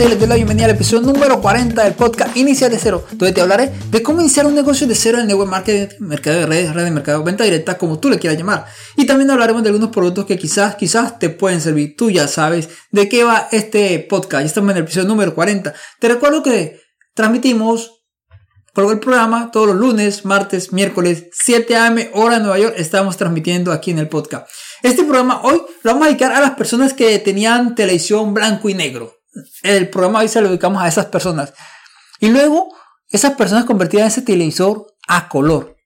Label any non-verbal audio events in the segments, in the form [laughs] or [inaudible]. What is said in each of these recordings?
y les doy la bienvenida al episodio número 40 del podcast Inicia de Cero, donde te hablaré de cómo iniciar un negocio de cero en el network marketing, mercado de redes, red de mercado, venta directa, como tú le quieras llamar. Y también hablaremos de algunos productos que quizás, quizás te pueden servir. Tú ya sabes de qué va este podcast. Ya estamos en el episodio número 40. Te recuerdo que transmitimos por el programa todos los lunes, martes, miércoles, 7 am, hora de Nueva York, estamos transmitiendo aquí en el podcast. Este programa hoy lo vamos a dedicar a las personas que tenían televisión blanco y negro. El programa hoy se lo dedicamos a esas personas. Y luego, esas personas convertían ese televisor a color.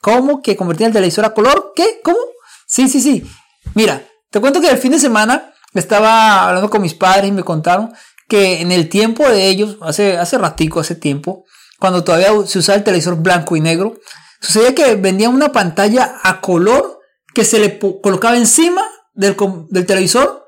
¿Cómo que convertían el televisor a color? ¿Qué? ¿Cómo? Sí, sí, sí. Mira, te cuento que el fin de semana estaba hablando con mis padres y me contaron que en el tiempo de ellos, hace, hace ratico, hace tiempo, cuando todavía se usaba el televisor blanco y negro, sucedía que vendían una pantalla a color que se le colocaba encima del, del televisor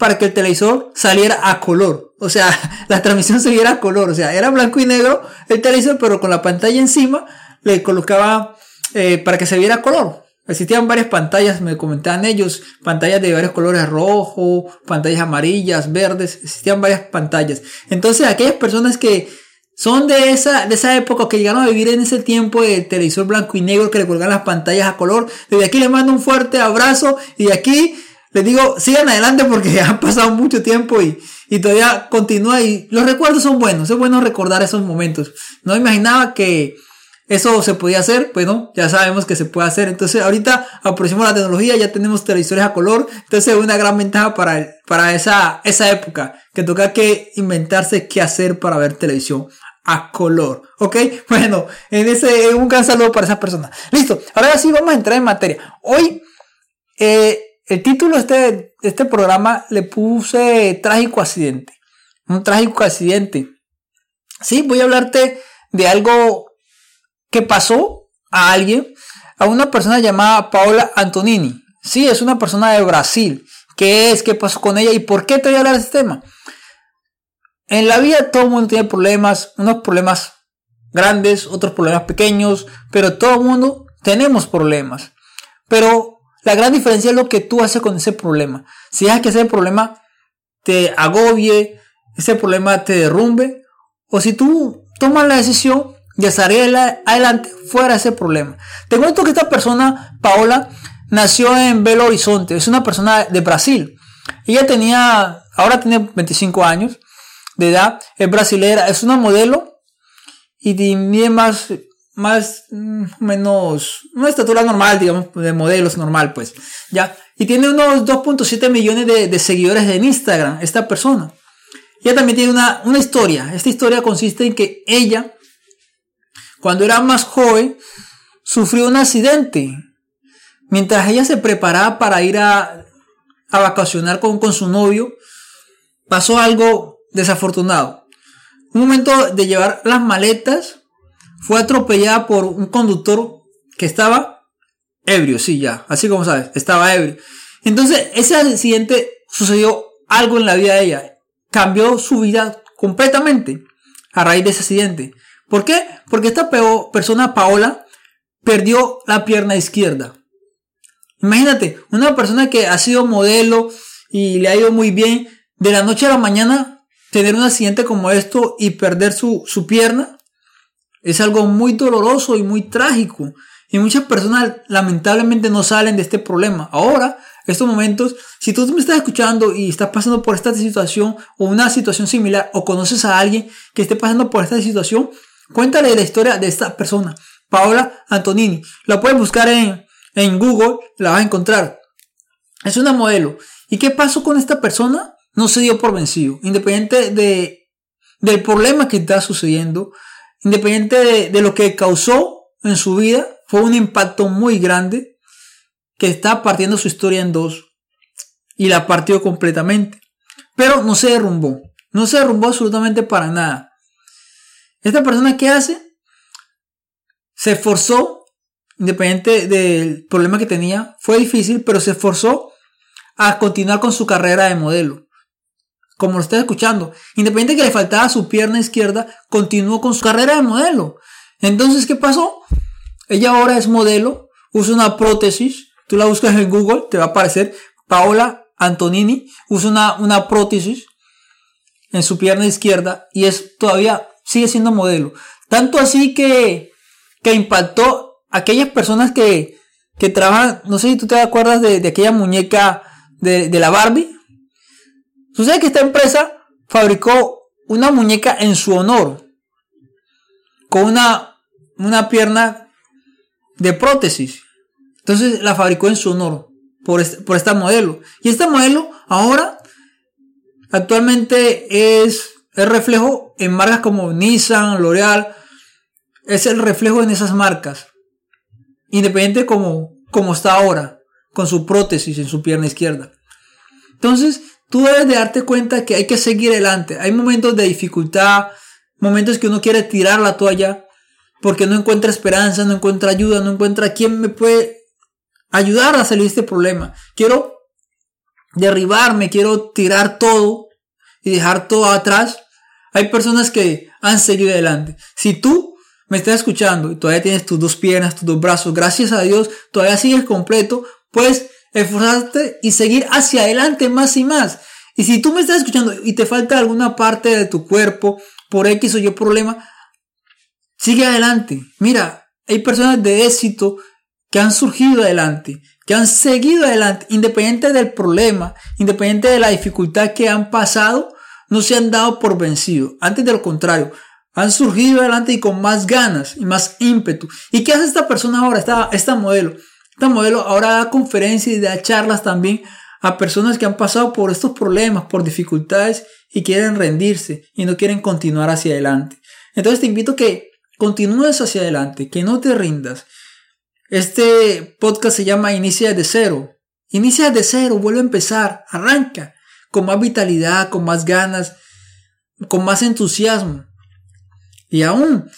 para que el televisor saliera a color. O sea, [laughs] la transmisión se viera a color. O sea, era blanco y negro el televisor, pero con la pantalla encima le colocaba eh, para que se viera a color. Existían varias pantallas, me comentaban ellos, pantallas de varios colores rojo, pantallas amarillas, verdes, existían varias pantallas. Entonces, aquellas personas que son de esa, de esa época que llegaron a vivir en ese tiempo de televisor blanco y negro que le colgaban las pantallas a color. Desde aquí les mando un fuerte abrazo y de aquí les digo, sigan adelante porque [laughs] han pasado mucho tiempo y, y todavía continúa y los recuerdos son buenos, es bueno recordar esos momentos. No imaginaba que eso se podía hacer, bueno, ya sabemos que se puede hacer. Entonces ahorita aprovechamos la tecnología, ya tenemos televisores a color, entonces es una gran ventaja para, para esa, esa época, que toca que inventarse qué hacer para ver televisión a color. ¿Ok? [laughs] Bueno, en ese, un gran saludo para esas personas. Listo. Ahora sí vamos a entrar en materia. Hoy, eh, el título de este, este programa le puse trágico accidente. Un trágico accidente. Sí, voy a hablarte de algo que pasó a alguien, a una persona llamada Paola Antonini. Sí, es una persona de Brasil. ¿Qué es? ¿Qué pasó con ella? ¿Y por qué te voy a hablar de este tema? En la vida todo el mundo tiene problemas, unos problemas grandes, otros problemas pequeños, pero todo el mundo tenemos problemas. Pero la gran diferencia es lo que tú haces con ese problema. Si dejas que ese problema te agobie, ese problema te derrumbe, o si tú tomas la decisión de salir adelante fuera de ese problema. Te cuento que esta persona, Paola, nació en Belo Horizonte, es una persona de Brasil. Ella tenía, ahora tiene 25 años, de edad, es brasilera, es una modelo y tiene más, más, mm, menos, una estatura normal, digamos, de modelos normal, pues, ya. Y tiene unos 2.7 millones de, seguidores en Instagram, esta persona. Ella también tiene una, una historia. Esta historia consiste en que ella, cuando era más joven, sufrió un accidente. Mientras ella se preparaba para ir a, a vacacionar con, con su novio, pasó algo desafortunado. Un momento de llevar las maletas, fue atropellada por un conductor que estaba ebrio, sí, ya, así como sabes, estaba ebrio. Entonces, ese accidente sucedió algo en la vida de ella. Cambió su vida completamente a raíz de ese accidente. ¿Por qué? Porque esta persona, Paola, perdió la pierna izquierda. Imagínate, una persona que ha sido modelo y le ha ido muy bien, de la noche a la mañana tener un accidente como esto y perder su, pierna es algo muy doloroso y muy trágico. Y muchas personas lamentablemente no salen de este problema. Ahora, estos momentos, si tú me estás escuchando y estás pasando por esta situación o una situación similar o conoces a alguien que esté pasando por esta situación, cuéntale la historia de esta persona, Paola Antonini. La puedes buscar en, en Google, la vas a encontrar. Es una modelo. ¿Y qué pasó con esta persona? no se dio por vencido, independiente de, del problema que está sucediendo, independiente de, lo que causó en su vida, fue un impacto muy grande que está partiendo su historia en dos y la partió completamente. Pero no se derrumbó, no se derrumbó absolutamente para nada. Esta persona que hace se esforzó, independiente del problema que tenía, fue difícil, pero se esforzó a continuar con su carrera de modelo como lo está escuchando. Independiente que le faltaba su pierna izquierda, continuó con su carrera de modelo. Entonces, ¿qué pasó? Ella ahora es modelo, usa una prótesis. Tú la buscas en Google, te va a aparecer Paola Antonini, usa una, una prótesis en su pierna izquierda y es todavía sigue siendo modelo. Tanto así que, que impactó a aquellas personas que, que trabajan, no sé si tú te acuerdas de, aquella muñeca de, de, la Barbie. Sucede que esta empresa fabricó una muñeca en su honor, con una, una pierna de prótesis. Entonces la fabricó en su honor por, este, por esta modelo. Y esta modelo ahora actualmente es el reflejo en marcas como Nissan, L'Oreal. Es el reflejo en esas marcas. Independiente como, como está ahora, con su prótesis en su pierna izquierda. Entonces, tú debes de darte cuenta que hay que seguir adelante. Hay momentos de dificultad, momentos que uno quiere tirar la toalla porque no encuentra esperanza, no encuentra ayuda, no encuentra quién me puede ayudar a salir de este problema. Quiero derribarme, quiero tirar todo y dejar todo atrás. Hay personas que han seguido adelante. Si tú me estás escuchando y todavía tienes tus dos piernas, tus dos brazos, gracias a Dios, todavía sigues completo, puedes esforzarte y seguir hacia adelante más y más. Y si tú me estás escuchando y te falta alguna parte de tu cuerpo por X o Y problema, sigue adelante. Mira, hay personas de éxito que han surgido adelante, que han seguido adelante, independiente del problema, independiente de la dificultad que han pasado, no se han dado por vencido. Antes de lo contrario, han surgido adelante y con más ganas y más ímpetu. ¿Y qué hace esta persona ahora, esta, esta modelo? Esta modelo ahora da conferencias y da charlas también a personas que han pasado por estos problemas, por dificultades y quieren rendirse y no quieren continuar hacia adelante. Entonces te invito a que continúes hacia adelante, que no te rindas, este podcast se llama Inicia de cero. Inicia de cero, vuelve a empezar, arranca con más vitalidad, con más ganas, con más entusiasmo. Y aún,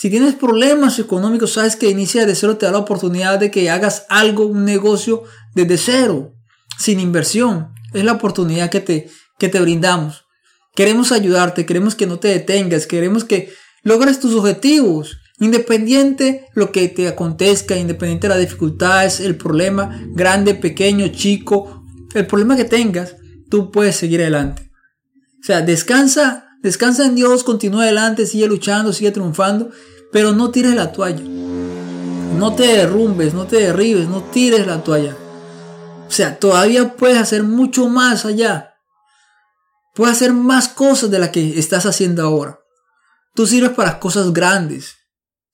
si tienes problemas económicos, sabes que Inicia de cero te da la oportunidad de que hagas algo, un negocio desde cero, sin inversión. Es la oportunidad que te, que te brindamos. Queremos ayudarte, queremos que no te detengas, queremos que logres tus objetivos. Independiente lo que te acontezca, independiente de las dificultades, el problema, grande, pequeño, chico, el problema que tengas, tú puedes seguir adelante. O sea, descansa, descansa en Dios, continúa adelante, sigue luchando, sigue triunfando, pero no tires la toalla. No te derrumbes, no te derribes, no tires la toalla. O sea, todavía puedes hacer mucho más allá. Puedes hacer más cosas de las que estás haciendo ahora. Tú sirves para cosas grandes.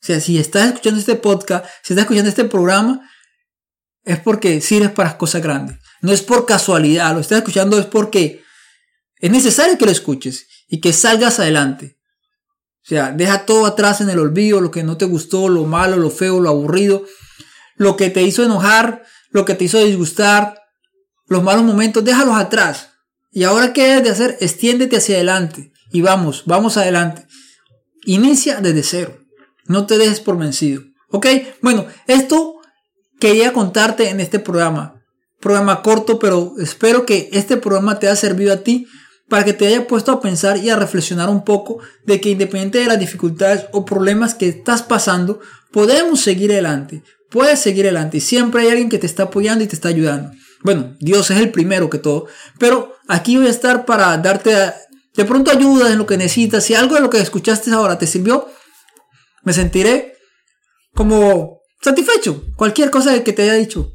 O sea, si estás escuchando este podcast, si estás escuchando este programa, es porque sirves para cosas grandes. No es por casualidad, lo estás escuchando es porque es necesario que lo escuches y que salgas adelante. O sea, deja todo atrás en el olvido, lo que no te gustó, lo malo, lo feo, lo aburrido, lo que te hizo enojar, lo que te hizo disgustar, los malos momentos, déjalos atrás. Y ahora qué debes de hacer? Extiéndete hacia adelante y vamos, vamos adelante. Inicia desde cero. No te dejes por vencido. ¿Ok? Bueno, esto quería contarte en este programa. Programa corto, pero espero que este programa te haya servido a ti para que te haya puesto a pensar y a reflexionar un poco de que independiente de las dificultades o problemas que estás pasando, podemos seguir adelante. Puedes seguir adelante siempre hay alguien que te está apoyando y te está ayudando. Bueno, Dios es el primero que todo, pero aquí voy a estar para darte de pronto ayuda en lo que necesitas. Si algo de lo que escuchaste ahora te sirvió, me sentiré como satisfecho. Cualquier cosa que te haya dicho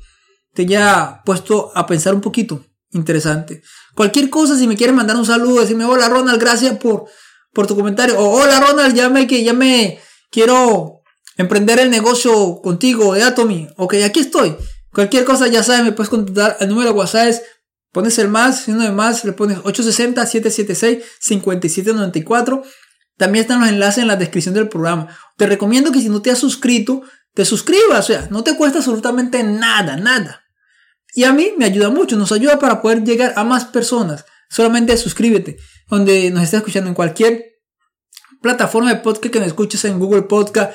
te haya puesto a pensar un poquito. Interesante. Cualquier cosa, si me quieres mandar un saludo, decirme hola Ronald, gracias por, por tu comentario. O hola Ronald, ya me, que ya quiero emprender el negocio contigo de Atomy. Ok, aquí estoy. Cualquier cosa, ya sabes, me puedes contactar. El número de WhatsApp es, pones el más, si no de más, le pones 860-776-5794. También están los enlaces en la descripción del programa. Te recomiendo que si no te has suscrito, te suscribas. O sea, no te cuesta absolutamente nada, nada. Y a mí me ayuda mucho, nos ayuda para poder llegar a más personas. Solamente suscríbete, donde nos estés escuchando en cualquier plataforma de podcast que nos escuches en Google Podcast,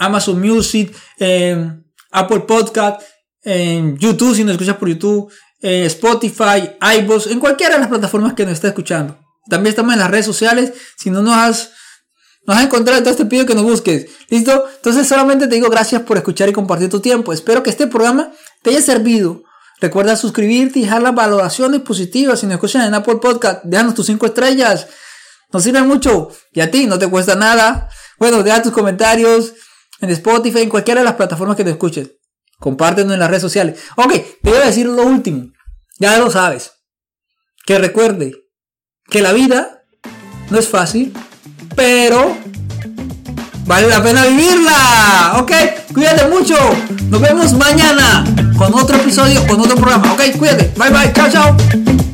Amazon Music, Apple Podcast, en YouTube si nos escuchas por YouTube, Spotify, iVoox, en cualquiera de las plataformas que nos estés escuchando. También estamos en las redes sociales. Si no nos has, nos has encontrado, entonces te pido que nos busques. ¿Listo? Entonces solamente te digo gracias por escuchar y compartir tu tiempo. Espero que este programa te haya servido. Recuerda suscribirte y dejar las valoraciones positivas. Si nos escuchas en Apple Podcast, déjanos tus 5 estrellas. Nos sirve mucho. Y a ti no te cuesta nada. Bueno, deja tus comentarios en Spotify, en cualquiera de las plataformas que te escuches. Compártenos en las redes sociales. Ok, te voy a decir lo último. Ya lo sabes. Que recuerde que la vida no es fácil, pero vale la pena vivirla. Ok, cuídate mucho. Nos vemos mañana con otro episodio, con otro programa. Ok, cuídate. Bye bye. Chao, chao.